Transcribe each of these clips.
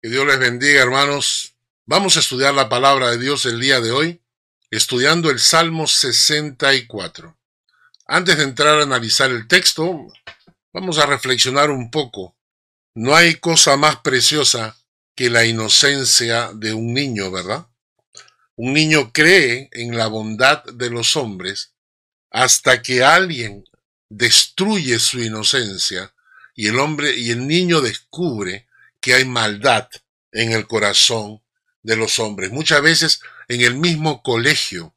Que Dios les bendiga, hermanos. Vamos a estudiar la palabra de Dios el día de hoy, estudiando el Salmo 64. Antes de entrar a analizar el texto, vamos a reflexionar un poco. No hay cosa más preciosa que la inocencia de un niño, ¿verdad? Un niño cree en la bondad de los hombres hasta que alguien destruye su inocencia y el hombre y el niño descubre que hay maldad en el corazón de los hombres. Muchas veces en el mismo colegio,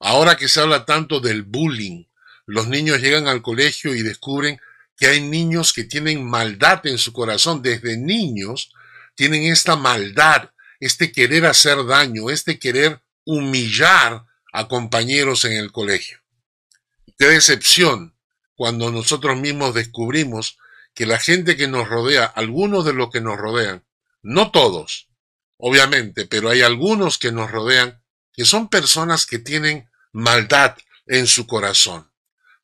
ahora que se habla tanto del bullying, los niños llegan al colegio y descubren que hay niños que tienen maldad en su corazón. Desde niños tienen esta maldad, este querer hacer daño, este querer humillar a compañeros en el colegio. Qué decepción cuando nosotros mismos descubrimos que la gente que nos rodea, algunos de los que nos rodean, no todos, obviamente, pero hay algunos que nos rodean, que son personas que tienen maldad en su corazón.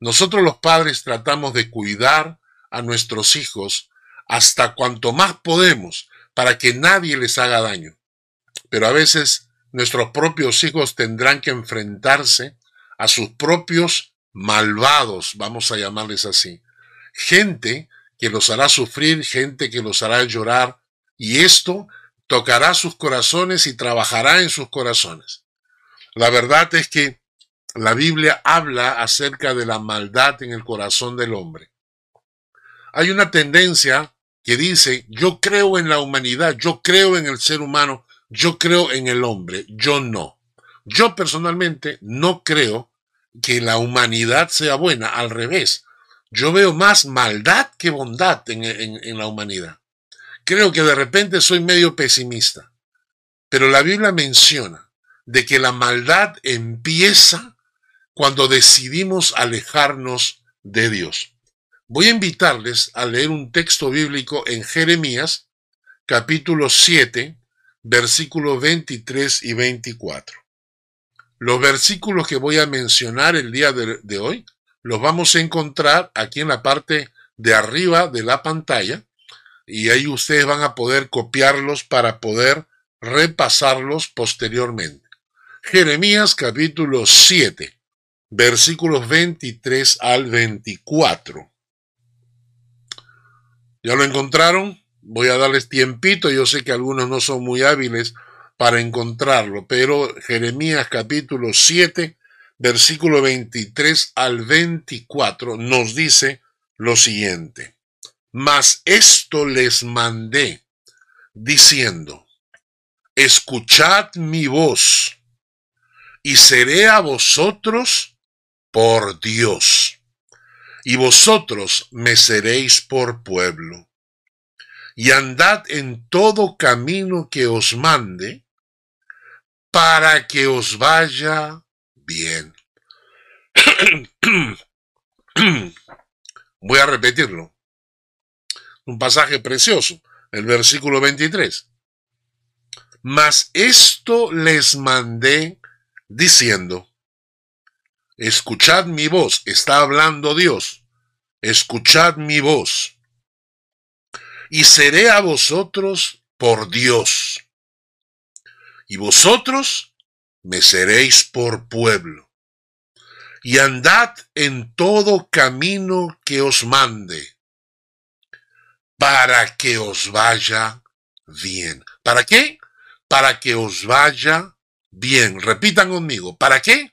Nosotros los padres tratamos de cuidar a nuestros hijos hasta cuanto más podemos para que nadie les haga daño. Pero a veces nuestros propios hijos tendrán que enfrentarse a sus propios malvados, vamos a llamarles así. Gente que los hará sufrir, gente que los hará llorar, y esto tocará sus corazones y trabajará en sus corazones. La verdad es que la Biblia habla acerca de la maldad en el corazón del hombre. Hay una tendencia que dice, yo creo en la humanidad, yo creo en el ser humano, yo creo en el hombre, yo no. Yo personalmente no creo que la humanidad sea buena, al revés. Yo veo más maldad que bondad en, la humanidad. Creo que de repente soy medio pesimista, pero la Biblia menciona de que la maldad empieza cuando decidimos alejarnos de Dios. Voy a invitarles a leer un texto bíblico en Jeremías, capítulo 7, versículos 23 y 24. Los versículos que voy a mencionar el día de hoy los vamos a encontrar aquí en la parte de arriba de la pantalla y ahí ustedes van a poder copiarlos para poder repasarlos posteriormente. Jeremías capítulo 7, versículos 23 al 24. ¿Ya lo encontraron? Voy a darles tiempito, yo sé que algunos no son muy hábiles para encontrarlo, pero Jeremías capítulo 7, versículo 23 al 24, nos dice lo siguiente. Mas esto les mandé, diciendo, escuchad mi voz, y seré a vosotros por Dios, y vosotros me seréis por pueblo. Y andad en todo camino que os mande, para que os vaya Bien. Voy a repetirlo. Un pasaje precioso, el versículo 23. Mas esto les mandé diciendo, escuchad mi voz, está hablando Dios, escuchad mi voz, y seré a vosotros por Dios, y vosotros me seréis por pueblo. Y andad en todo camino que os mande, para que os vaya bien. ¿Para qué? Para que os vaya bien. Repitan conmigo, ¿para qué?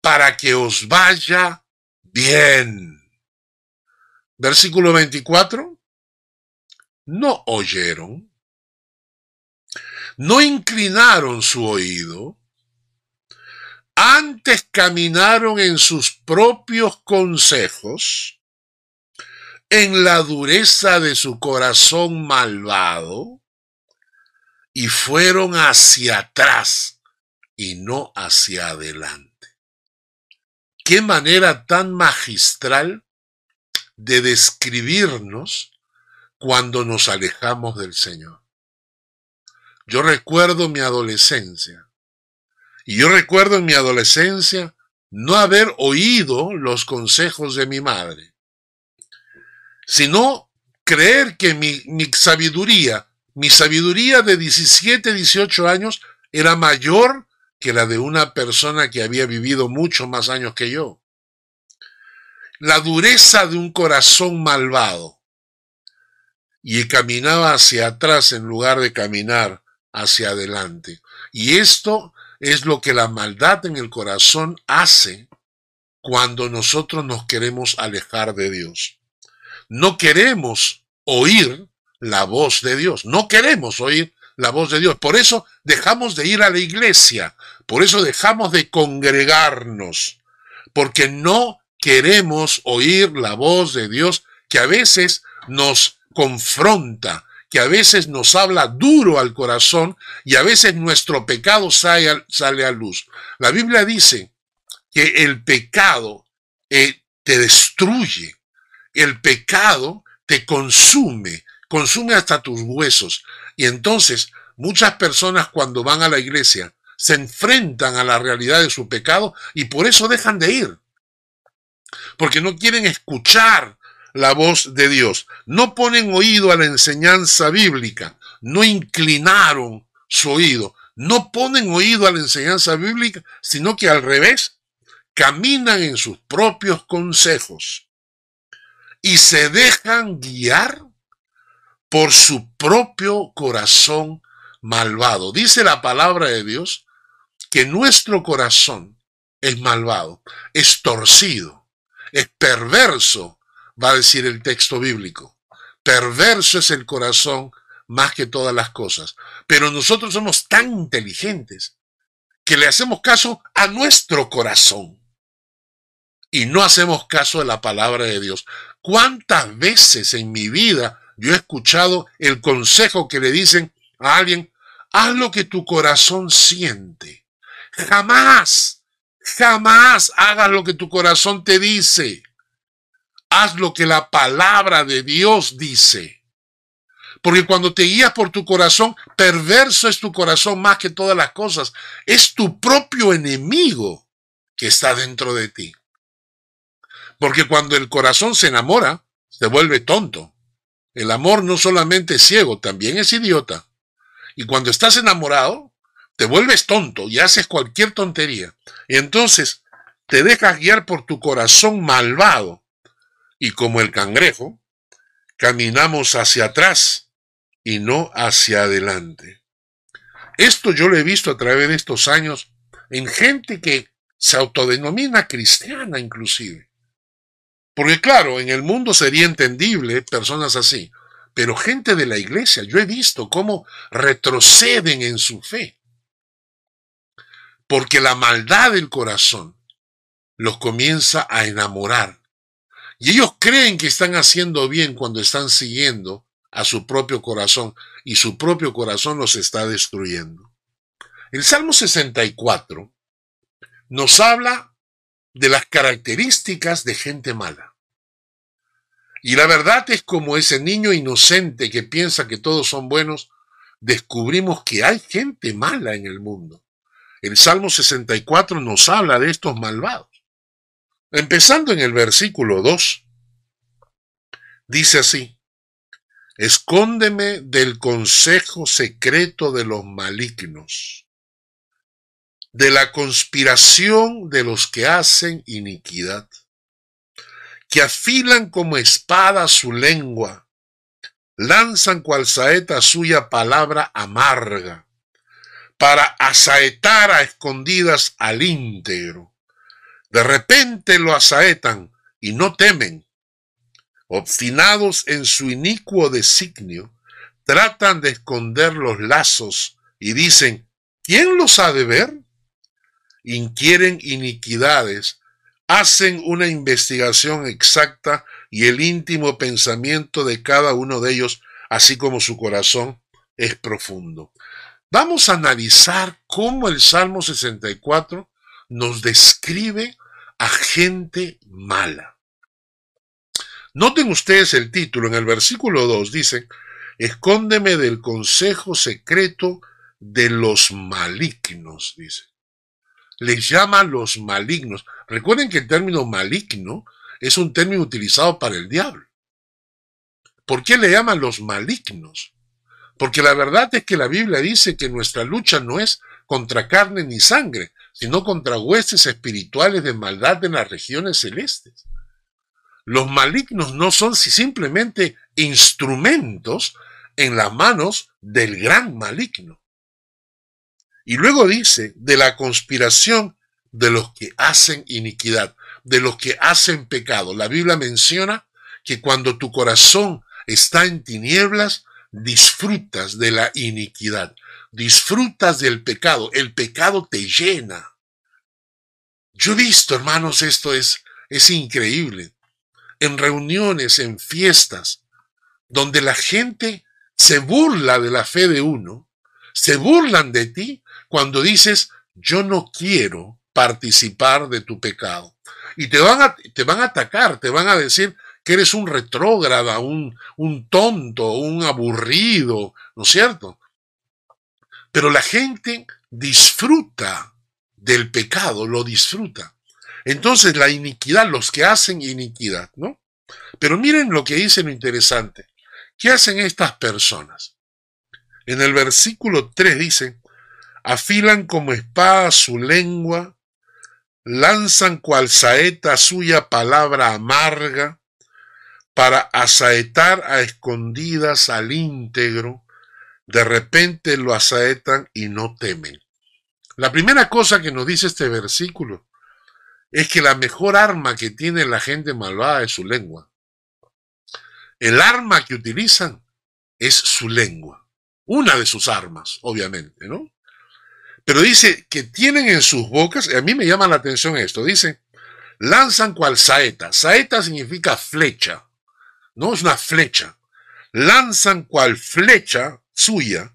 Para que os vaya bien. Versículo 24. No oyeron, no inclinaron su oído, antes caminaron en sus propios consejos, en la dureza de su corazón malvado, y fueron hacia atrás y no hacia adelante. Qué manera tan magistral de describirnos cuando nos alejamos del Señor. Yo recuerdo mi adolescencia y yo recuerdo en mi adolescencia no haber oído los consejos de mi madre, sino creer que mi, sabiduría Mi sabiduría de 17, 18 años era mayor que la de una persona que había vivido mucho más años que yo. La dureza de un corazón malvado. Y caminaba hacia atrás en lugar de caminar hacia adelante. Y esto es lo que la maldad en el corazón hace cuando nosotros nos queremos alejar de Dios. No queremos oír la voz de Dios. No queremos oír la voz de Dios. Por eso dejamos de ir a la iglesia. Por eso dejamos de congregarnos. Porque no queremos oír la voz de Dios que a veces nos confronta, que a veces nos habla duro al corazón y a veces nuestro pecado sale, sale a luz. La Biblia dice que el pecado eh, te destruye, el pecado te consume, consume hasta tus huesos. Y entonces muchas personas cuando van a la iglesia se enfrentan a la realidad de su pecado y por eso dejan de ir. Porque no quieren escuchar la voz de Dios. No ponen oído a la enseñanza bíblica, no inclinaron su oído, no ponen oído a la enseñanza bíblica, sino que al revés, caminan en sus propios consejos y se dejan guiar por su propio corazón malvado. Dice la palabra de Dios que nuestro corazón es malvado, es torcido, es perverso va a decir el texto bíblico. Perverso es el corazón más que todas las cosas. Pero nosotros somos tan inteligentes que le hacemos caso a nuestro corazón y no hacemos caso de la palabra de Dios. ¿Cuántas veces en mi vida yo he escuchado el consejo que le dicen a alguien, haz lo que tu corazón siente? Jamás, jamás hagas lo que tu corazón te dice haz lo que la palabra de Dios dice. Porque cuando te guías por tu corazón, perverso es tu corazón más que todas las cosas. Es tu propio enemigo que está dentro de ti. Porque cuando el corazón se enamora, se vuelve tonto. El amor no solamente es ciego, también es idiota. Y cuando estás enamorado, te vuelves tonto y haces cualquier tontería. Y entonces te dejas guiar por tu corazón malvado y como el cangrejo, caminamos hacia atrás y no hacia adelante. Esto yo lo he visto a través de estos años en gente que se autodenomina cristiana inclusive. Porque claro, en el mundo sería entendible personas así, pero gente de la iglesia, yo he visto cómo retroceden en su fe. Porque la maldad del corazón los comienza a enamorar y ellos creen que están haciendo bien cuando están siguiendo a su propio corazón y su propio corazón los está destruyendo. El Salmo 64 nos habla de las características de gente mala. Y la verdad es como ese niño inocente que piensa que todos son buenos, descubrimos que hay gente mala en el mundo. El Salmo 64 nos habla de estos malvados. Empezando en el versículo 2, dice así, escóndeme del consejo secreto de los malignos, de la conspiración de los que hacen iniquidad, que afilan como espada su lengua, lanzan cual saeta suya palabra amarga, para asaetar a escondidas al íntegro de repente lo asaetan y no temen. Obstinados en su inicuo designio, tratan de esconder los lazos y dicen, ¿quién los ha de ver? Inquieren iniquidades, hacen una investigación exacta y el íntimo pensamiento de cada uno de ellos, así como su corazón, es profundo. Vamos a analizar cómo el Salmo 64 nos describe a gente mala. Noten ustedes el título, en el versículo 2 dice, escóndeme del consejo secreto de los malignos, dice. Les llama los malignos. Recuerden que el término maligno es un término utilizado para el diablo. ¿Por qué le llaman los malignos? Porque la verdad es que la Biblia dice que nuestra lucha no es contra carne ni sangre, sino contra huestes espirituales de maldad en las regiones celestes. Los malignos no son simplemente instrumentos en las manos del gran maligno. Y luego dice de la conspiración de los que hacen iniquidad, de los que hacen pecado. La Biblia menciona que cuando tu corazón está en tinieblas, disfrutas de la iniquidad, disfrutas del pecado, el pecado te llena. Yo he visto, hermanos, esto es, es increíble. En reuniones, en fiestas, donde la gente se burla de la fe de uno, se burlan de ti cuando dices, yo no quiero participar de tu pecado. Y te van a, te van a atacar, te van a decir que eres un retrógrada, un, un tonto, un aburrido, ¿no es cierto? Pero la gente disfruta del pecado, lo disfruta. Entonces la iniquidad, los que hacen iniquidad, ¿no? Pero miren lo que dice lo interesante. ¿Qué hacen estas personas? En el versículo 3 dice, afilan como espada su lengua, lanzan cual saeta suya palabra amarga, para asaetar a escondidas al íntegro, de repente lo asaetan y no temen. La primera cosa que nos dice este versículo es que la mejor arma que tiene la gente malvada es su lengua. El arma que utilizan es su lengua. Una de sus armas, obviamente, ¿no? Pero dice que tienen en sus bocas, y a mí me llama la atención esto, dice, lanzan cual saeta. Saeta significa flecha, no es una flecha. Lanzan cual flecha suya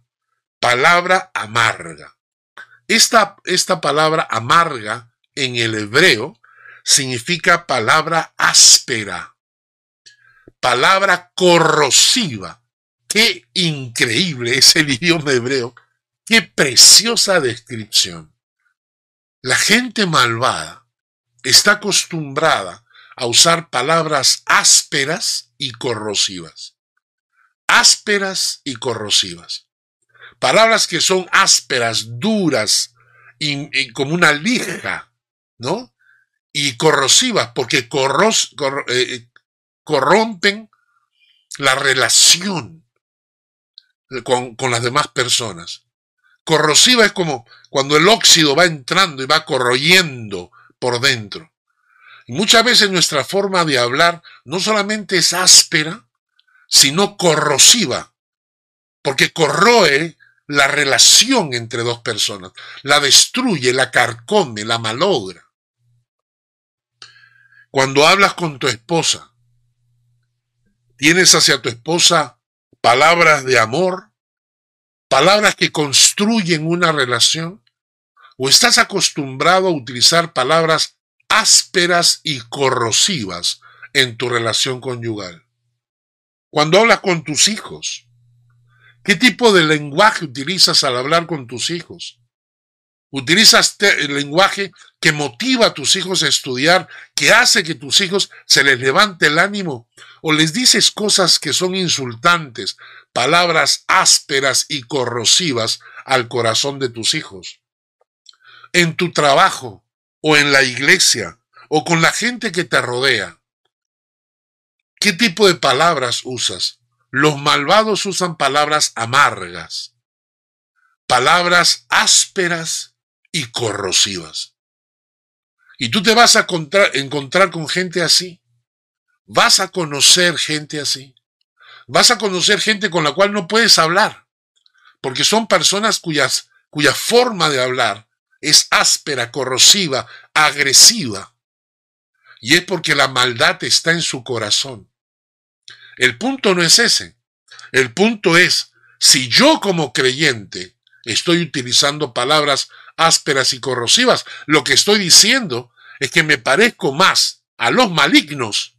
palabra amarga. Esta, esta palabra amarga en el hebreo significa palabra áspera, palabra corrosiva. Qué increíble es el idioma hebreo Qué preciosa descripción. La gente malvada está acostumbrada a usar palabras ásperas y corrosivas. Ásperas y corrosivas. Palabras que son ásperas, duras, y, como una lija, ¿no? Y corrosivas, porque eh, corrompen la relación con las demás personas. Corrosiva es como cuando el óxido va entrando y va corroyendo por dentro. Muchas veces nuestra forma de hablar no solamente es áspera, sino corrosiva, porque corroe la relación entre dos personas, la destruye, la carcome, la malogra. Cuando hablas con tu esposa, tienes hacia tu esposa palabras de amor, palabras que construyen una relación? ¿O estás acostumbrado a utilizar palabras ásperas y corrosivas en tu relación conyugal? Cuando hablas con tus hijos, ¿qué tipo de lenguaje utilizas al hablar con tus hijos? Utilizas el lenguaje que motiva a tus hijos a estudiar, que hace que tus hijos se les levante el ánimo, o les dices cosas que son insultantes, palabras ásperas y corrosivas al corazón de tus hijos. En tu trabajo, o en la iglesia, o con la gente que te rodea. ¿Qué tipo de palabras usas? Los malvados usan palabras amargas, palabras ásperas y corrosivas. Y tú te vas a encontrar con gente así. Vas a conocer gente así. Vas a conocer gente con la cual no puedes hablar. Porque son personas cuyas, cuya forma de hablar es áspera, corrosiva, agresiva. Y es porque la maldad está en su corazón. El punto no es ese. El punto es, si yo como creyente estoy utilizando palabras ásperas y corrosivas. Lo que estoy diciendo es que me parezco más a los malignos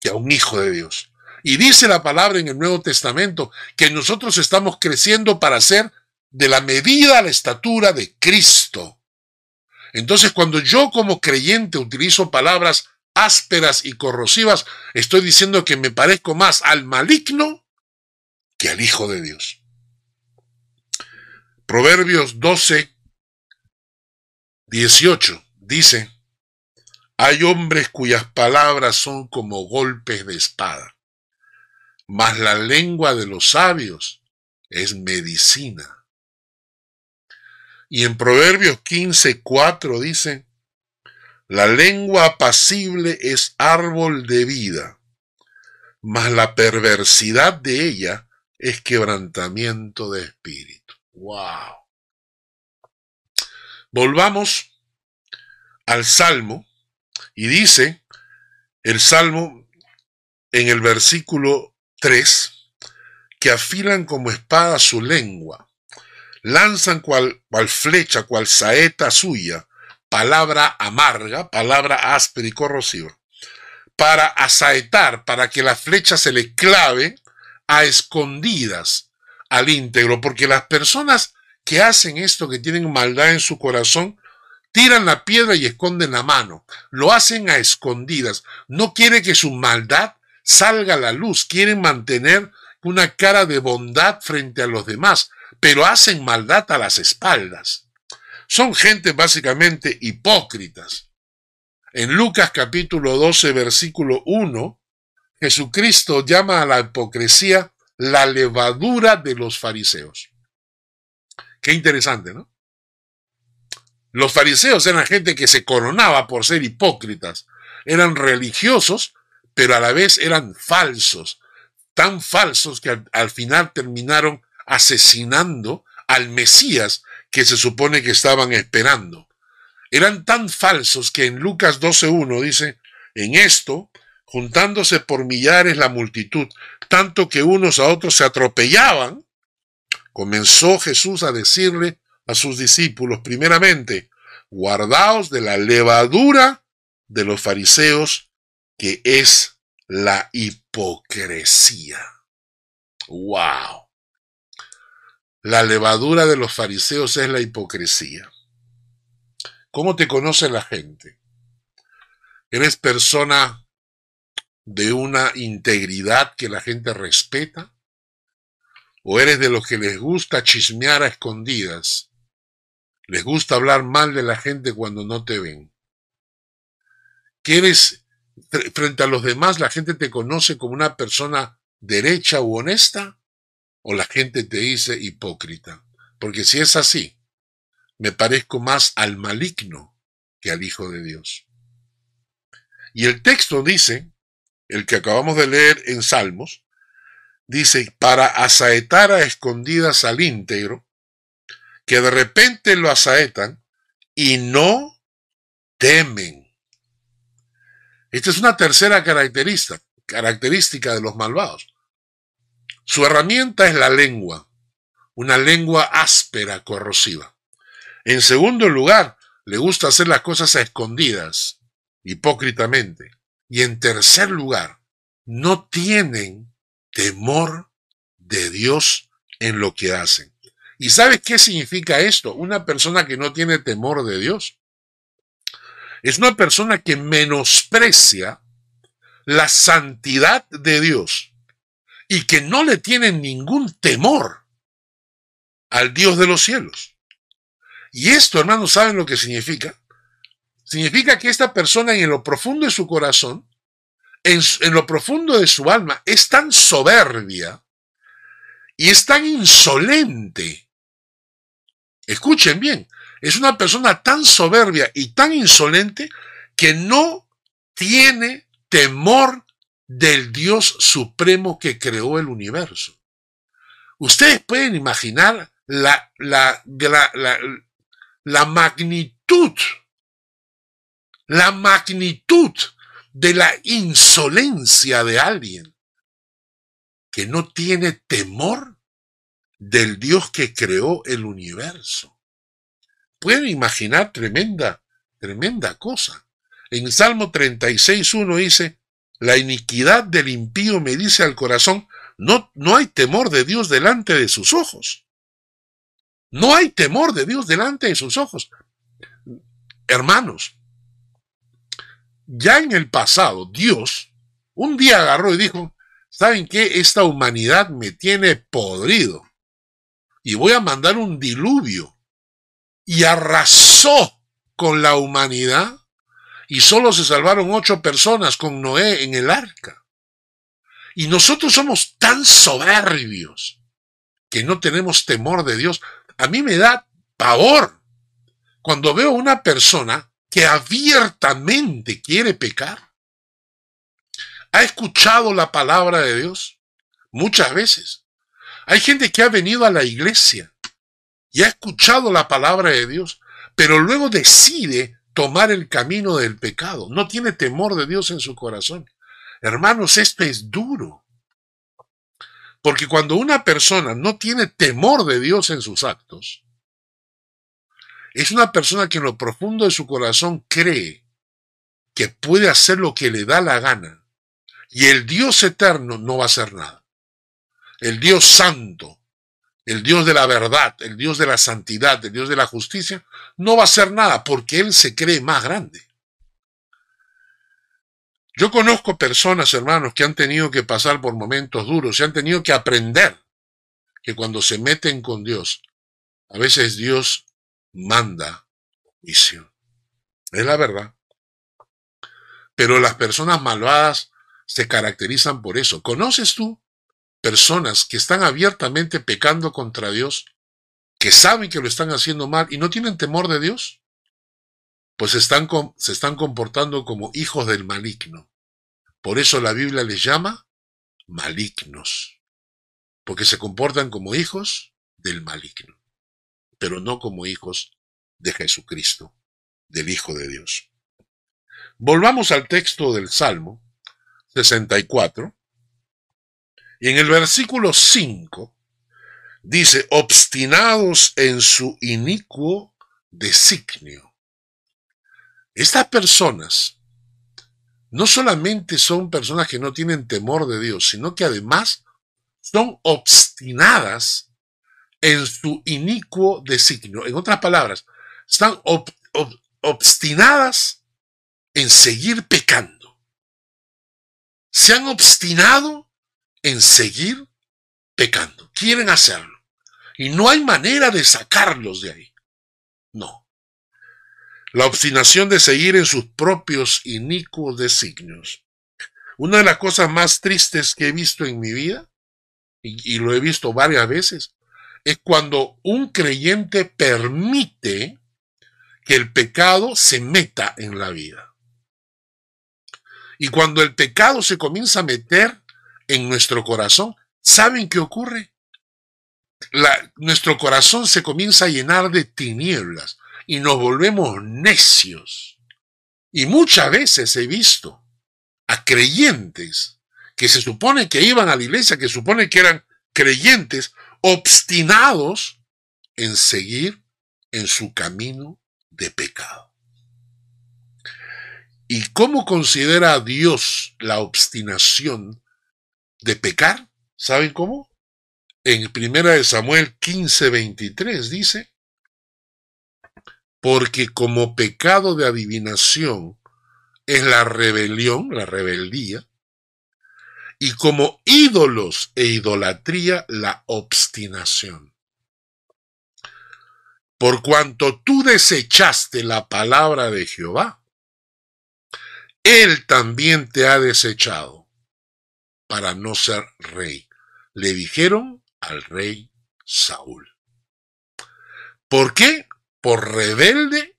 que a un hijo de Dios. Y dice la palabra en el Nuevo Testamento que nosotros estamos creciendo para ser de la medida a la estatura de Cristo. Entonces, cuando yo como creyente utilizo palabras ásperas y corrosivas, estoy diciendo que me parezco más al maligno que al Hijo de Dios. Proverbios 12, 18 dice, hay hombres cuyas palabras son como golpes de espada, mas la lengua de los sabios es medicina. Y en Proverbios 15, 4 dice, la lengua apacible es árbol de vida, mas la perversidad de ella es quebrantamiento de espíritu. ¡Wow! Volvamos al Salmo y dice el Salmo en el versículo 3 que afilan como espada su lengua, lanzan cual, cual flecha, cual saeta suya, palabra amarga, palabra áspera y corrosiva, para asaetar, para que la flecha se le clave a escondidas al íntegro, porque las personas que hacen esto, que tienen maldad en su corazón, tiran la piedra y esconden la mano. Lo hacen a escondidas. No quiere que su maldad salga a la luz. Quieren mantener una cara de bondad frente a los demás, pero hacen maldad a las espaldas. Son gente básicamente hipócritas. En Lucas capítulo 12, versículo 1, Jesucristo llama a la hipocresía la levadura de los fariseos. Qué interesante, ¿no? Los fariseos eran gente que se coronaba por ser hipócritas. Eran religiosos, pero a la vez eran falsos. Tan falsos que al, al final terminaron asesinando al Mesías que se supone que estaban esperando. Eran tan falsos que en Lucas 12.1 dice, en esto, juntándose por millares la multitud, tanto que unos a otros se atropellaban, comenzó Jesús a decirle a sus discípulos, primeramente, guardaos de la levadura de los fariseos, que es la hipocresía. ¡Wow! La levadura de los fariseos es la hipocresía. ¿Cómo te conoce la gente? ¿Eres persona de una integridad que la gente respeta? ¿O eres de los que les gusta chismear a escondidas? ¿Les gusta hablar mal de la gente cuando no te ven? ¿Quieres, frente a los demás, la gente te conoce como una persona derecha u honesta? O la gente te dice hipócrita. Porque si es así, me parezco más al maligno que al Hijo de Dios. Y el texto dice, el que acabamos de leer en Salmos, dice, para asaetar a escondidas al íntegro, que de repente lo asaetan y no temen. Esta es una tercera característica, característica de los malvados. Su herramienta es la lengua, una lengua áspera, corrosiva. En segundo lugar, le gusta hacer las cosas a escondidas, hipócritamente. Y en tercer lugar, no tienen temor de Dios en lo que hacen. ¿Y sabes qué significa esto? Una persona que no tiene temor de Dios. Es una persona que menosprecia la santidad de Dios y que no le tienen ningún temor al Dios de los cielos. Y esto, hermanos, ¿saben lo que significa? Significa que esta persona en lo profundo de su corazón, en, en lo profundo de su alma, es tan soberbia y es tan insolente. Escuchen bien, es una persona tan soberbia y tan insolente que no tiene temor del Dios supremo que creó el universo. Ustedes pueden imaginar la, la, la, magnitud, la magnitud de la insolencia de alguien que no tiene temor del Dios que creó el universo. Pueden imaginar tremenda, tremenda cosa. En Salmo 36.1 dice, la iniquidad del impío me dice al corazón, no, no hay temor de Dios delante de sus ojos. No hay temor de Dios delante de sus ojos. Hermanos, ya en el pasado Dios un día agarró y dijo, ¿saben qué? Esta humanidad me tiene podrido. y voy a mandar un diluvio. Y arrasó con la humanidad y solo se salvaron ocho personas con Noé en el arca. Y nosotros somos tan soberbios que no tenemos temor de Dios. A mí me da pavor cuando veo una persona que abiertamente quiere pecar. ¿Ha escuchado la palabra de Dios? Muchas veces. Hay gente que ha venido a la iglesia y ha escuchado la palabra de Dios, pero luego decide tomar el camino del pecado. No tiene temor de Dios en su corazón. Hermanos, esto es duro. Porque cuando una persona no tiene temor de Dios en sus actos, es una persona que en lo profundo de su corazón cree que puede hacer lo que le da la gana y el Dios eterno no va a hacer nada. El Dios santo, el Dios de la verdad, el Dios de la santidad, el Dios de la justicia, no va a hacer nada porque Él se cree más grande. Yo conozco personas, hermanos, que han tenido que pasar por momentos duros y han tenido que aprender que cuando se meten con Dios, a veces Dios manda juicio. Es la verdad. Pero las personas malvadas se caracterizan por eso. ¿Conoces tú personas que están abiertamente pecando contra Dios, que saben que lo están haciendo mal y no tienen temor de Dios, pues están, se están comportando como hijos del maligno. Por eso la Biblia les llama malignos, porque se comportan como hijos del maligno, pero no como hijos de Jesucristo, del Hijo de Dios. Volvamos al texto del Salmo 64, y en el versículo 5 dice, obstinados en su inicuo designio. Estas personas no solamente son personas que no tienen temor de Dios, sino que además son obstinadas en su inicuo designio. En otras palabras, están obstinadas en seguir pecando. Se han obstinado en seguir pecando. Quieren hacerlo. Y no hay manera de sacarlos de ahí. No. La obstinación de seguir en sus propios inicuos designios. Una de las cosas más tristes que he visto en mi vida, y, y lo he visto varias veces, es cuando un creyente permite que el pecado se meta en la vida. Y cuando el pecado se comienza a meter en nuestro corazón, ¿saben qué ocurre? nuestro corazón se comienza a llenar de tinieblas y nos volvemos necios. Y muchas veces he visto a creyentes que se supone que iban a la iglesia, que supone que eran creyentes, obstinados en seguir en su camino de pecado. ¿Y cómo considera Dios la obstinación de pecar. ¿Saben cómo? En primera de Samuel 15, 23 dice, porque como pecado de adivinación es la rebelión, la rebeldía, y como ídolos e idolatría la obstinación. Por cuanto tú desechaste la palabra de Jehová, Él también te ha desechado para no ser rey. Le dijeron al rey Saúl. ¿Por qué? Por rebelde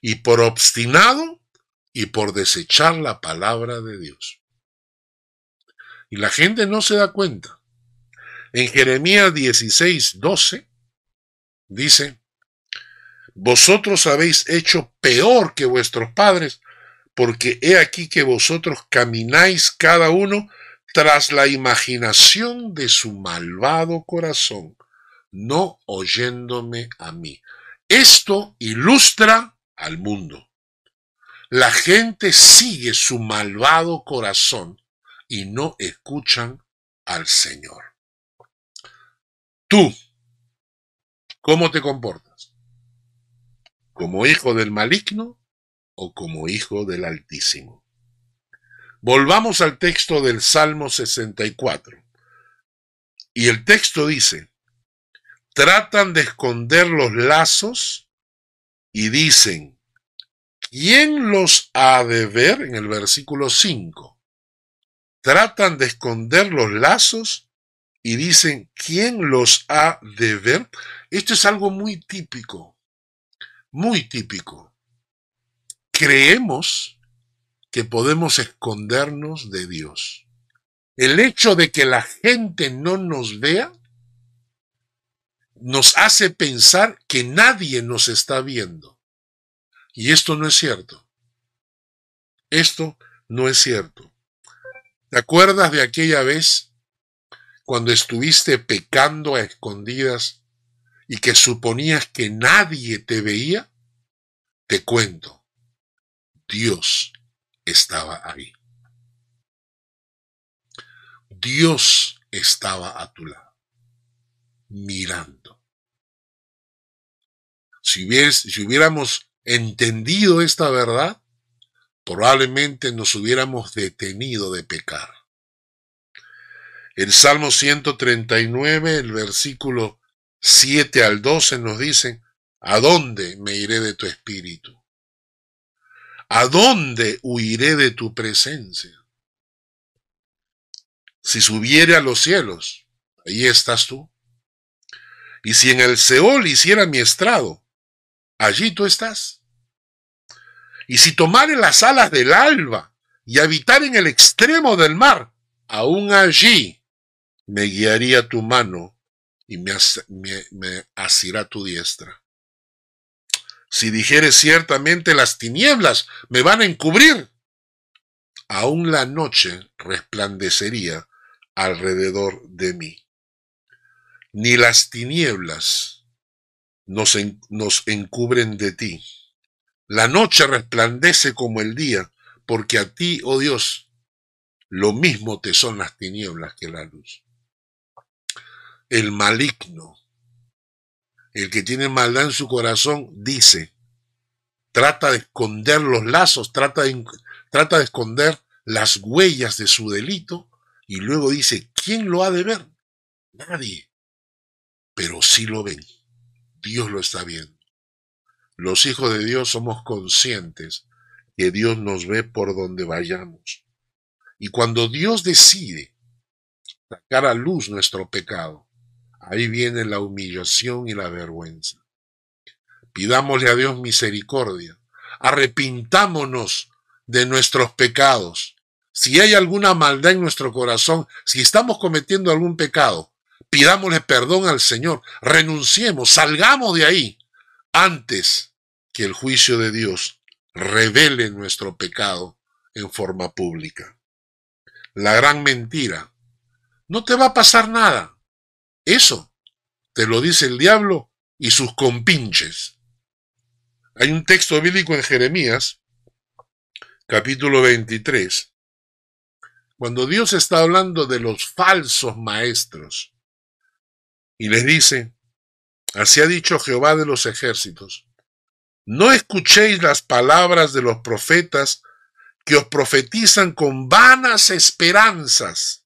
y por obstinado y por desechar la palabra de Dios. Y la gente no se da cuenta. En Jeremías 16, 12 dice, vosotros habéis hecho peor que vuestros padres, porque he aquí que vosotros camináis cada uno tras la imaginación de su malvado corazón, no oyéndome a mí. Esto ilustra al mundo. La gente sigue su malvado corazón y no escuchan al Señor. Tú, ¿cómo te comportas? ¿Como hijo del maligno o como hijo del Altísimo? Volvamos al texto del Salmo 64. Y el texto dice, tratan de esconder los lazos y dicen, ¿quién los ha de ver? En el versículo 5. Tratan de esconder los lazos y dicen, ¿quién los ha de ver? Esto es algo muy típico, muy típico. Creemos que podemos escondernos de Dios. El hecho de que la gente no nos vea nos hace pensar que nadie nos está viendo. Y esto no es cierto. Esto no es cierto. ¿Te acuerdas de aquella vez cuando estuviste pecando a escondidas y que suponías que nadie te veía? Te cuento, Dios estaba ahí. Dios estaba a tu lado, mirando. Si, si hubiéramos entendido esta verdad, probablemente nos hubiéramos detenido de pecar. El Salmo 139, el versículo 7 al 12 nos dice, ¿a dónde me iré de tu espíritu? ¿A dónde huiré de tu presencia? Si subiere a los cielos, ahí estás tú. Y si en el Seol hiciera mi estrado, allí tú estás. Y si tomare las alas del alba y habitar en el extremo del mar, aún allí me guiaría tu mano y me, asirá tu diestra. Si dijeres ciertamente las tinieblas me van a encubrir, aún la noche resplandecería alrededor de mí. Ni las tinieblas nos, nos encubren de ti. La noche resplandece como el día, porque a ti, oh Dios, lo mismo te son las tinieblas que la luz el maligno, el que tiene maldad en su corazón, dice, trata de esconder los lazos, trata de, esconder las huellas de su delito y luego dice, ¿quién lo ha de ver? Nadie. Pero sí lo ven. Dios lo está viendo. Los hijos de Dios somos conscientes que Dios nos ve por donde vayamos. Y cuando Dios decide sacar a luz nuestro pecado, Ahí viene la humillación y la vergüenza. Pidámosle a Dios misericordia. Arrepintámonos de nuestros pecados. Si hay alguna maldad en nuestro corazón, si estamos cometiendo algún pecado, pidámosle perdón al Señor. Renunciemos, salgamos de ahí antes que el juicio de Dios revele nuestro pecado en forma pública. La gran mentira. No te va a pasar nada. Eso te lo dice el diablo y sus compinches. Hay un texto bíblico en Jeremías, capítulo 23, cuando Dios está hablando de los falsos maestros y les dice, así ha dicho Jehová de los ejércitos, no escuchéis las palabras de los profetas que os profetizan con vanas esperanzas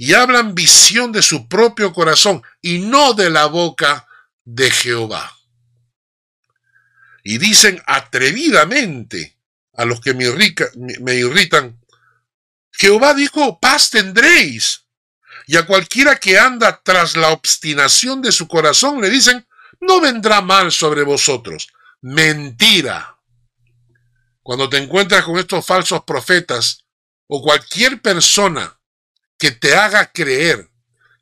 y hablan visión de su propio corazón y no de la boca de Jehová. Y dicen atrevidamente a los que me, irritan, Jehová dijo, paz tendréis. Y a cualquiera que anda tras la obstinación de su corazón le dicen, no vendrá mal sobre vosotros. Mentira. Cuando te encuentras con estos falsos profetas o cualquier persona que te haga creer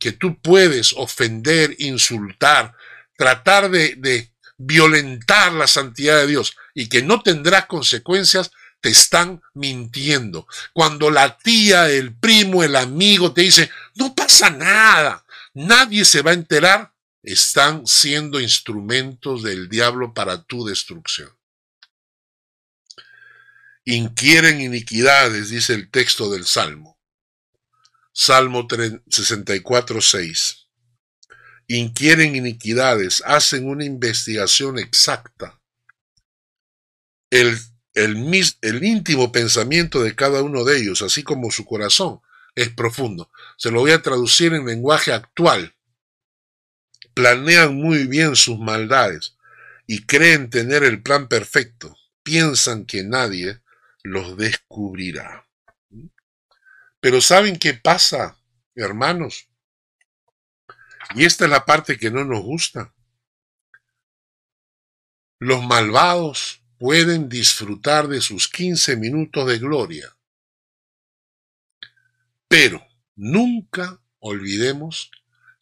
que tú puedes ofender, insultar, tratar de, violentar la santidad de Dios y que no tendrás consecuencias, te están mintiendo. Cuando la tía, el primo, el amigo te dice, no pasa nada, nadie se va a enterar, están siendo instrumentos del diablo para tu destrucción. Inquieren iniquidades, dice el texto del Salmo. Salmo 64, 6. Inquieren iniquidades, hacen una investigación exacta. El, el, el íntimo pensamiento de cada uno de ellos, así como su corazón, es profundo. Se lo voy a traducir en lenguaje actual. planean muy bien sus maldades y creen tener el plan perfecto, piensan que nadie los descubrirá. Pero ¿saben qué pasa, hermanos? Y esta es la parte que no nos gusta. Los malvados pueden disfrutar de sus 15 minutos de gloria. Pero nunca olvidemos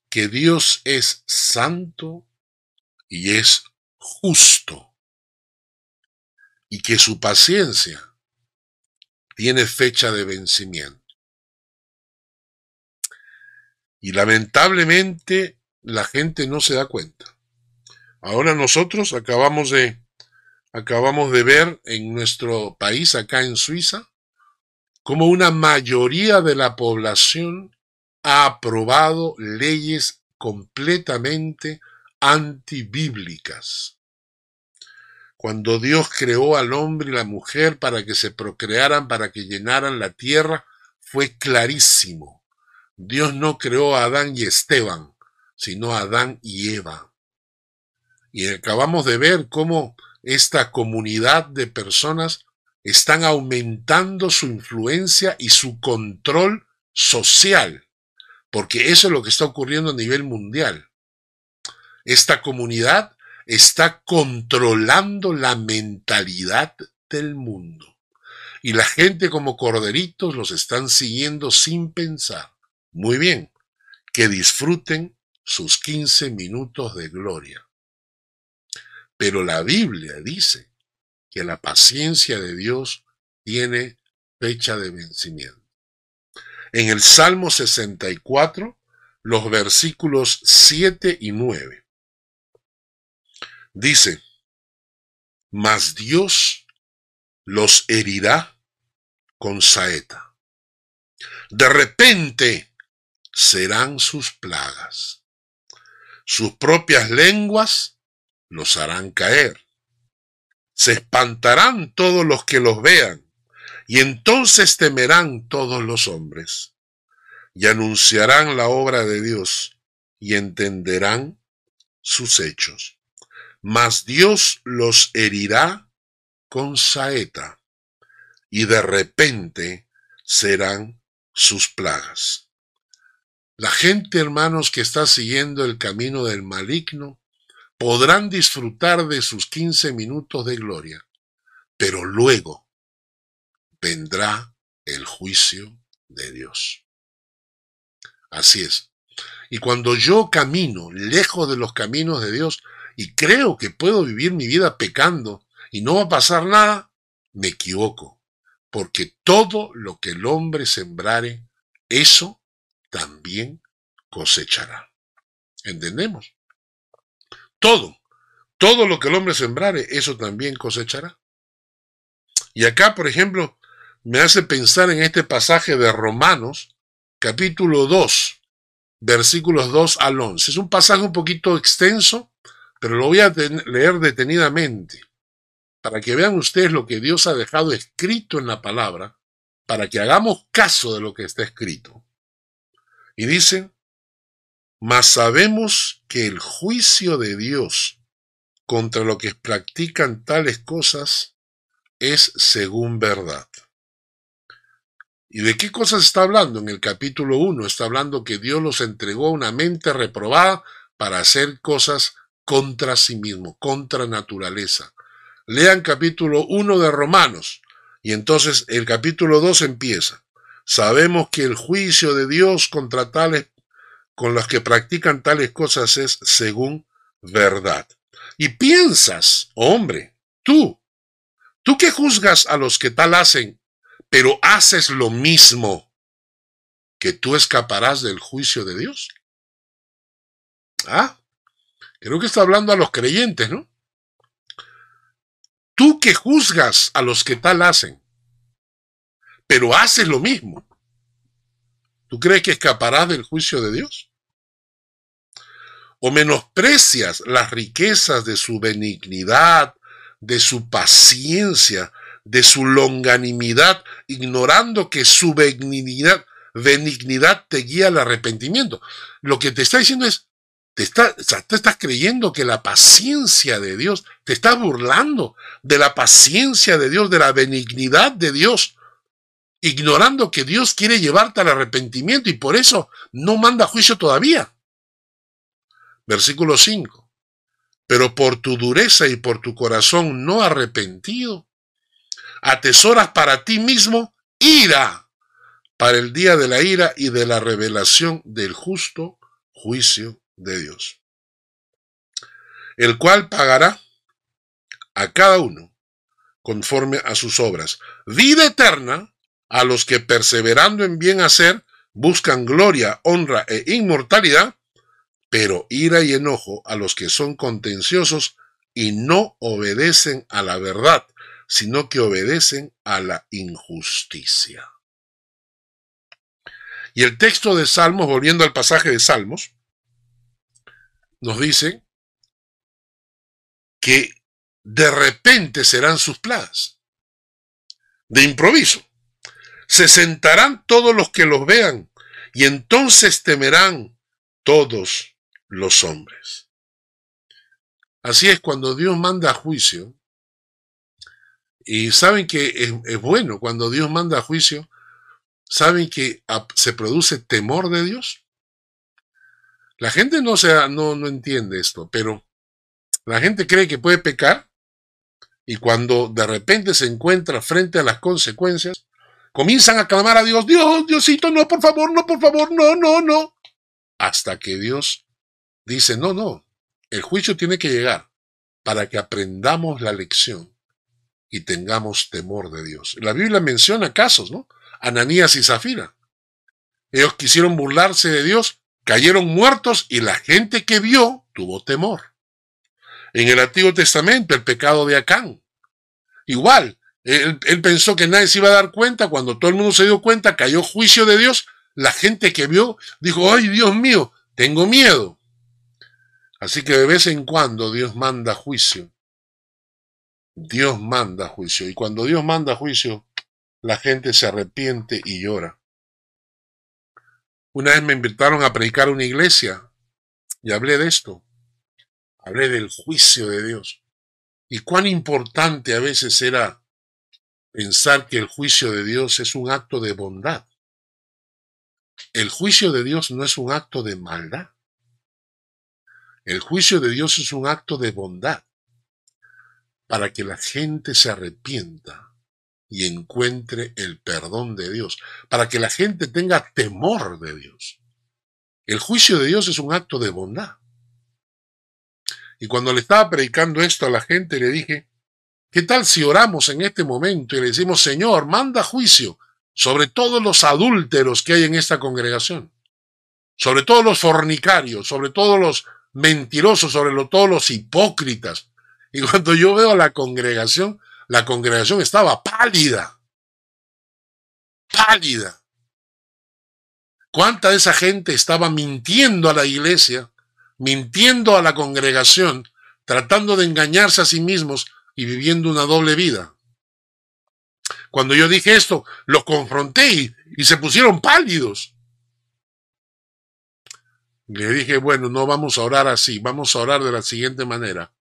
que Dios es santo y es justo y que su paciencia tiene fecha de vencimiento. Y lamentablemente la gente no se da cuenta. Ahora nosotros acabamos de acabamos de ver en nuestro país acá en Suiza como una mayoría de la población ha aprobado leyes completamente antibíblicas. Cuando Dios creó al hombre y la mujer para que se procrearan, para que llenaran la tierra, fue clarísimo. Dios no creó a Adán y Esteban, sino a Adán y Eva. Y acabamos de ver cómo esta comunidad de personas están aumentando su influencia y su control social porque eso es lo que está ocurriendo a nivel mundial. Esta comunidad está controlando la mentalidad del mundo. Y la gente como corderitos los están siguiendo sin pensar. Muy bien, que disfruten sus 15 minutos de gloria. Pero la Biblia dice que la paciencia de Dios tiene fecha de vencimiento en el Salmo 64, los versículos 7 y 9. Dice, mas Dios los herirá con saeta. De repente serán sus plagas. Sus propias lenguas los harán caer. Se espantarán todos los que los vean y entonces temerán todos los hombres, y anunciarán la obra de Dios, y entenderán sus hechos. Mas Dios los herirá con saeta, y de repente serán sus plagas. La gente, hermanos, que está siguiendo el camino del maligno, podrán disfrutar de sus quince minutos de gloria, pero luego vendrá el juicio de Dios. Así es. Y cuando yo camino lejos de los caminos de Dios y creo que puedo vivir mi vida pecando y no va a pasar nada, me equivoco. Porque todo lo que el hombre sembrare, eso también cosechará. ¿Entendemos? Todo, todo lo que el hombre sembrare, eso también cosechará. Y acá, por ejemplo, me hace pensar en este pasaje de Romanos, capítulo 2, versículos 2 al 11. Es un pasaje un poquito extenso, pero lo voy a leer detenidamente, para que vean ustedes lo que Dios ha dejado escrito en la palabra, para que hagamos caso de lo que está escrito. Y dice, mas sabemos que el juicio de Dios contra los que practican tales cosas es según verdad. ¿Y de qué cosas está hablando? En el capítulo 1 está hablando que Dios los entregó a una mente reprobada para hacer cosas contra sí mismo, contra naturaleza. Lean capítulo 1 de Romanos y entonces el capítulo 2 empieza. Sabemos que el juicio de Dios contra tales, con los que practican tales cosas es según verdad. Y piensas, hombre, tú, tú que juzgas a los que tal hacen, pero haces lo mismo, que tú escaparás del juicio de Dios. Ah, creo que está hablando a los creyentes, ¿no? Tú que juzgas a los que tal hacen, pero haces lo mismo, ¿tú crees que escaparás del juicio de Dios? ¿O menosprecias las riquezas de su benignidad, de su paciencia, de su longanimidad, ignorando que su benignidad, benignidad te guía al arrepentimiento. Lo que te está diciendo es, Te, está, te estás creyendo que la paciencia de Dios, te estás burlando de la paciencia de Dios, de la benignidad de Dios, ignorando que Dios quiere llevarte al arrepentimiento y por eso no manda juicio todavía. Versículo 5. Pero por tu dureza y por tu corazón no arrepentido, atesoras para ti mismo ira para el día de la ira y de la revelación del justo juicio de Dios, el cual pagará a cada uno conforme a sus obras. Vida eterna a los que perseverando en bien hacer buscan gloria, honra e inmortalidad, pero ira y enojo a los que son contenciosos y no obedecen a la verdad, sino que obedecen a la injusticia. Y el texto de Salmos, volviendo al pasaje de Salmos, nos dice que de repente serán sus plagas, de improviso. Se sentarán todos los que los vean y entonces temerán todos los hombres. Así es cuando Dios manda juicio. Y saben que es, bueno cuando Dios manda juicio. Saben que se produce temor de Dios. La gente no, sea, no, no entiende esto, pero la gente cree que puede pecar y cuando de repente se encuentra frente a las consecuencias, comienzan a clamar a Dios, Dios, Diosito, no, por favor, no, por favor, no, no, no. Hasta que Dios dice, no, no, el juicio tiene que llegar para que aprendamos la lección y tengamos temor de Dios. La Biblia menciona casos, ¿no? Ananías y Zafira. Ellos quisieron burlarse de Dios cayeron muertos y la gente que vio tuvo temor. En el Antiguo Testamento, el pecado de Acán. Igual, él, pensó que nadie se iba a dar cuenta, cuando todo el mundo se dio cuenta, cayó juicio de Dios, la gente que vio dijo, ay Dios mío, tengo miedo. Así que de vez en cuando Dios manda juicio. Dios manda juicio. Y cuando Dios manda juicio, la gente se arrepiente y llora. Una vez me invitaron a predicar una iglesia y hablé de esto. Hablé del juicio de Dios. Y cuán importante a veces era pensar que el juicio de Dios es un acto de bondad. El juicio de Dios no es un acto de maldad. El juicio de Dios es un acto de bondad para que la gente se arrepienta y encuentre el perdón de Dios, para que la gente tenga temor de Dios. El juicio de Dios es un acto de bondad. Y cuando le estaba predicando esto a la gente, le dije, ¿qué tal si oramos en este momento y le decimos, Señor, manda juicio sobre todos los adúlteros que hay en esta congregación, sobre todos los fornicarios, sobre todos los mentirosos, sobre todos los hipócritas? Y cuando yo veo a la congregación, la congregación estaba pálida. Pálida. ¿Cuánta de esa gente estaba mintiendo a la iglesia, mintiendo a la congregación, tratando de engañarse a sí mismos y viviendo una doble vida? Cuando yo dije esto, los confronté y, y se pusieron pálidos. Le dije, bueno, no vamos a orar así, vamos a orar de la siguiente manera.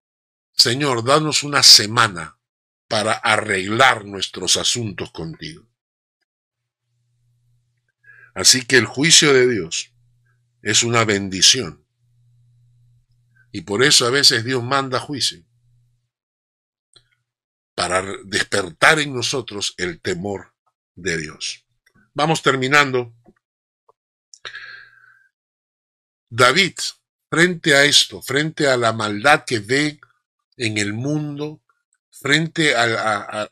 Señor, danos una semana para arreglar nuestros asuntos contigo. Así que el juicio de Dios es una bendición. Y por eso a veces Dios manda juicio. Para despertar en nosotros el temor de Dios. Vamos terminando. David, frente a esto, frente a la maldad que ve en el mundo, frente a,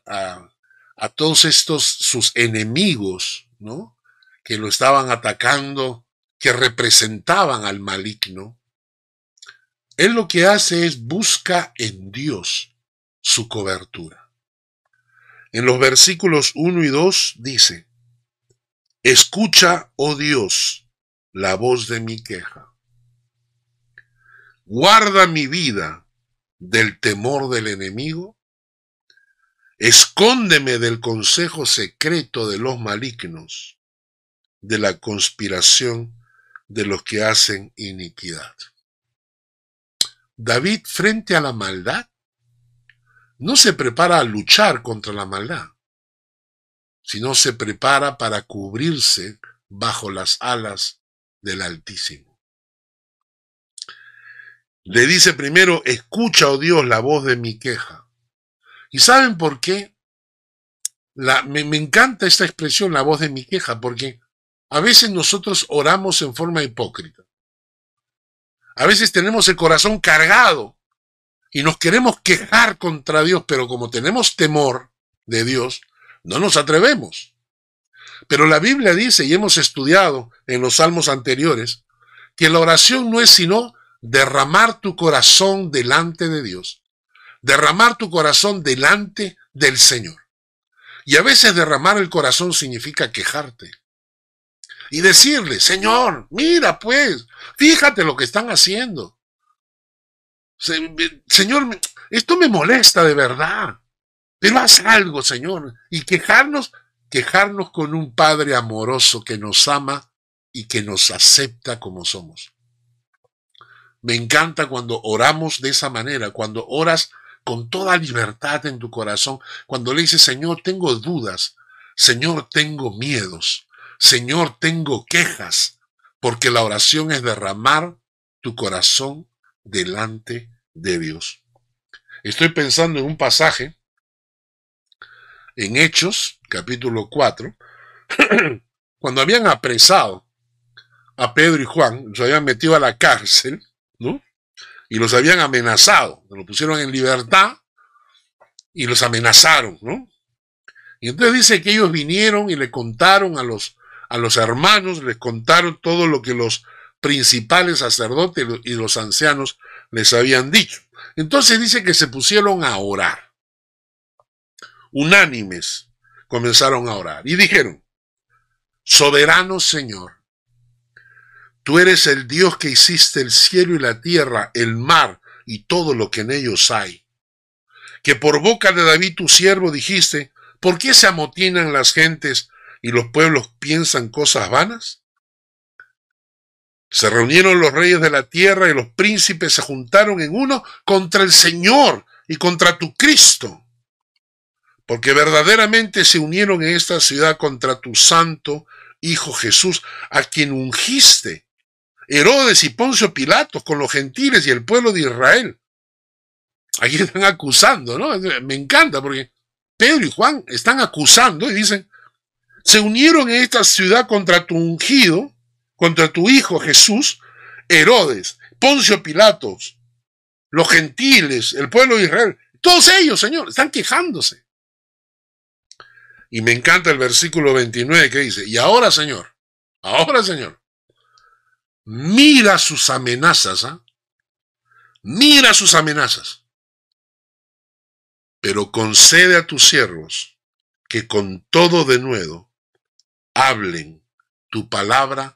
a, todos estos sus enemigos, ¿no? Que lo estaban atacando, que representaban al maligno, él lo que hace es busca en Dios su cobertura. En los versículos 1 y 2 dice, Escucha, oh Dios, la voz de mi queja. Guarda mi vida del temor del enemigo Escóndeme del consejo secreto de los malignos, de la conspiración de los que hacen iniquidad. David frente a la maldad no se prepara a luchar contra la maldad, sino se prepara para cubrirse bajo las alas del Altísimo. Le dice primero, escucha, oh Dios, la voz de mi queja. ¿Y saben por qué? Me encanta esta expresión, la voz de mi queja, porque a veces nosotros oramos en forma hipócrita. A veces tenemos el corazón cargado y nos queremos quejar contra Dios, pero como tenemos temor de Dios, no nos atrevemos. Pero la Biblia dice, y hemos estudiado en los salmos anteriores, que la oración no es sino derramar tu corazón delante de Dios, derramar tu corazón delante del Señor. Y a veces derramar el corazón significa quejarte. Y decirle, Señor, mira pues, fíjate lo que están haciendo. Señor, esto me molesta de verdad. Pero haz algo, Señor. Y quejarnos, quejarnos con un Padre amoroso que nos ama y que nos acepta como somos. Me encanta cuando oramos de esa manera, cuando oras con toda libertad en tu corazón, cuando le dices, Señor, tengo dudas, Señor, tengo miedos, Señor, tengo quejas, porque la oración es derramar tu corazón delante de Dios. Estoy pensando en un pasaje en Hechos, capítulo 4, cuando habían apresado a Pedro y Juan, los habían metido a la cárcel, ¿no? Y los habían amenazado, los pusieron en libertad y los amenazaron, ¿no? Y entonces dice que ellos vinieron y le contaron a los, a los hermanos, les contaron todo lo que los principales sacerdotes y los ancianos les habían dicho. Entonces dice que se pusieron a orar. Unánimes comenzaron a orar y dijeron, Soberano Señor, tú eres el Dios que hiciste el cielo y la tierra, el mar y todo lo que en ellos hay. Que por boca de David tu siervo dijiste, ¿por qué se amotinan las gentes y los pueblos piensan cosas vanas? Se reunieron los reyes de la tierra y los príncipes se juntaron en uno contra el Señor y contra tu Cristo. Porque verdaderamente se unieron en esta ciudad contra tu santo Hijo Jesús, a quien ungiste. Herodes y Poncio Pilatos con los gentiles y el pueblo de Israel. Aquí están acusando, ¿no? Me encanta porque Pedro y Juan están acusando y dicen, se unieron en esta ciudad contra tu ungido, contra tu Hijo Jesús, Herodes, Poncio Pilatos, los gentiles, el pueblo de Israel, todos ellos, Señor, están quejándose. Y me encanta el versículo 29 que dice, y ahora, Señor, ahora, Señor, mira sus amenazas, ¿ah? mira sus amenazas, pero concede a tus siervos que con todo de nuevo hablen tu palabra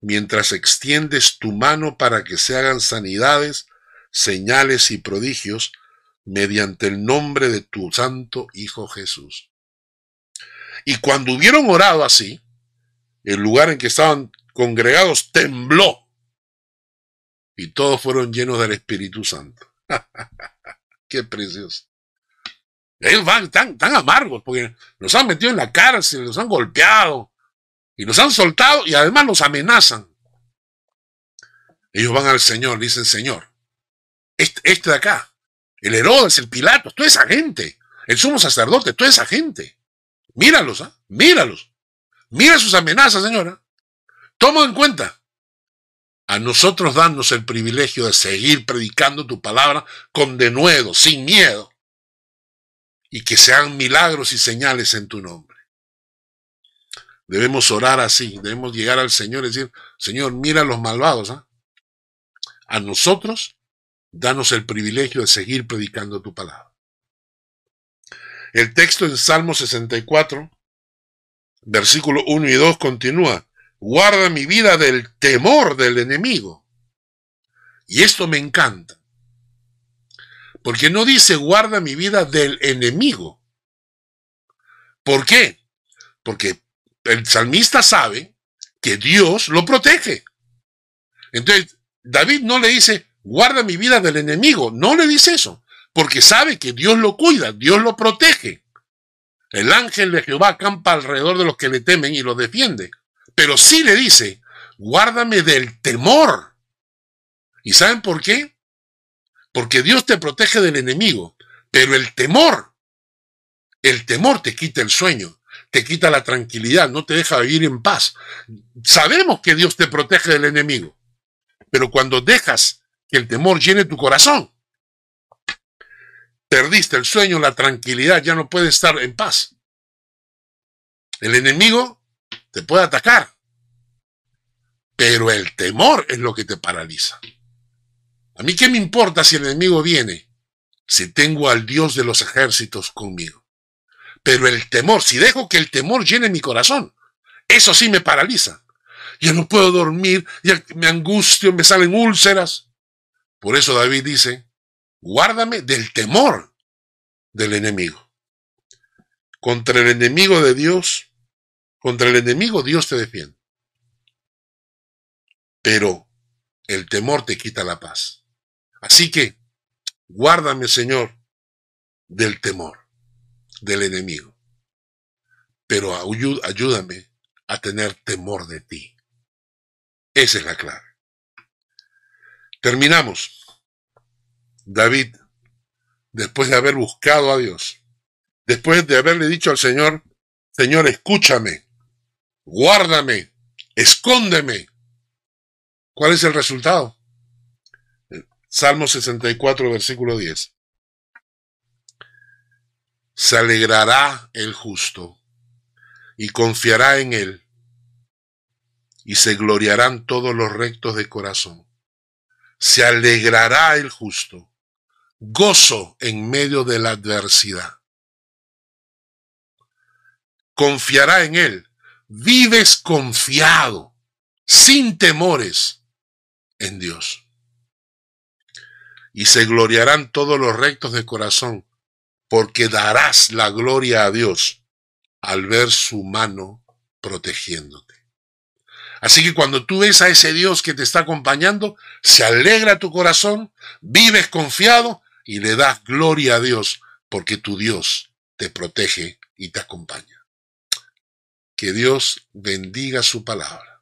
mientras extiendes tu mano para que se hagan sanidades, señales y prodigios mediante el nombre de tu santo Hijo Jesús. Y cuando hubieron orado así, el lugar en que estaban congregados tembló y todos fueron llenos del Espíritu Santo. Qué precioso. Ellos van tan, tan amargos porque nos han metido en la cárcel, nos han golpeado, y los han soltado y además los amenazan. Ellos van al Señor, dicen, Señor, este, este de acá, el Herodes, el Pilato, toda esa gente, el sumo sacerdote, toda esa gente. Míralos, ¿ah? Míralos. Mira sus amenazas, señora. Toma en cuenta. A nosotros danos el privilegio de seguir predicando tu palabra con denuedo, sin miedo. Y que sean milagros y señales en tu nombre. Debemos orar así, debemos llegar al Señor y decir, Señor, mira a los malvados. ¿ah? A nosotros, danos el privilegio de seguir predicando tu palabra. El texto en Salmo 64, versículo 1 y 2 continúa, guarda mi vida del temor del enemigo. Y esto me encanta, porque no dice guarda mi vida del enemigo. ¿Por qué? Porque el salmista sabe que Dios lo protege. Entonces, David no le dice, guarda mi vida del enemigo. No le dice eso, porque sabe que Dios lo cuida, Dios lo protege. El ángel de Jehová acampa alrededor de los que le temen y los defiende. Pero sí le dice, guárdame del temor. ¿Y saben por qué? Porque Dios te protege del enemigo, pero el temor, el temor te quita el sueño, te quita la tranquilidad, no te deja vivir en paz. Sabemos que Dios te protege del enemigo, pero cuando dejas que el temor llene tu corazón, perdiste el sueño, la tranquilidad, ya no puedes estar en paz. El enemigo te puede atacar, pero el temor es lo que te paraliza. A mí qué me importa si el enemigo viene, si tengo al Dios de los ejércitos conmigo. Pero el temor, si dejo que el temor llene mi corazón, eso sí me paraliza. Ya no puedo dormir, ya me angustio, me salen úlceras. Por eso David dice, guárdame del temor del enemigo. Contra el enemigo de Dios, contra el enemigo Dios te defiende. Pero el temor te quita la paz. Así que, guárdame, Señor, del temor del enemigo. Pero ayúdame a tener temor de ti. Esa es la clave. Terminamos. David, después de haber buscado a Dios, después de haberle dicho al Señor, Señor, escúchame, guárdame, escóndeme. ¿Cuál es el resultado? Salmo 64, versículo 10. Se alegrará el justo y confiará en él, y se gloriarán todos los rectos de corazón. Se alegrará el justo, gozo en medio de la adversidad. Confiará en él, vives confiado, sin temores en Dios. Y se gloriarán todos los rectos de corazón, porque darás la gloria a Dios al ver su mano protegiéndote. Así que cuando tú ves a ese Dios que te está acompañando, se alegra tu corazón, vives confiado y le das gloria a Dios porque tu Dios te protege y te acompaña. Que Dios bendiga su palabra.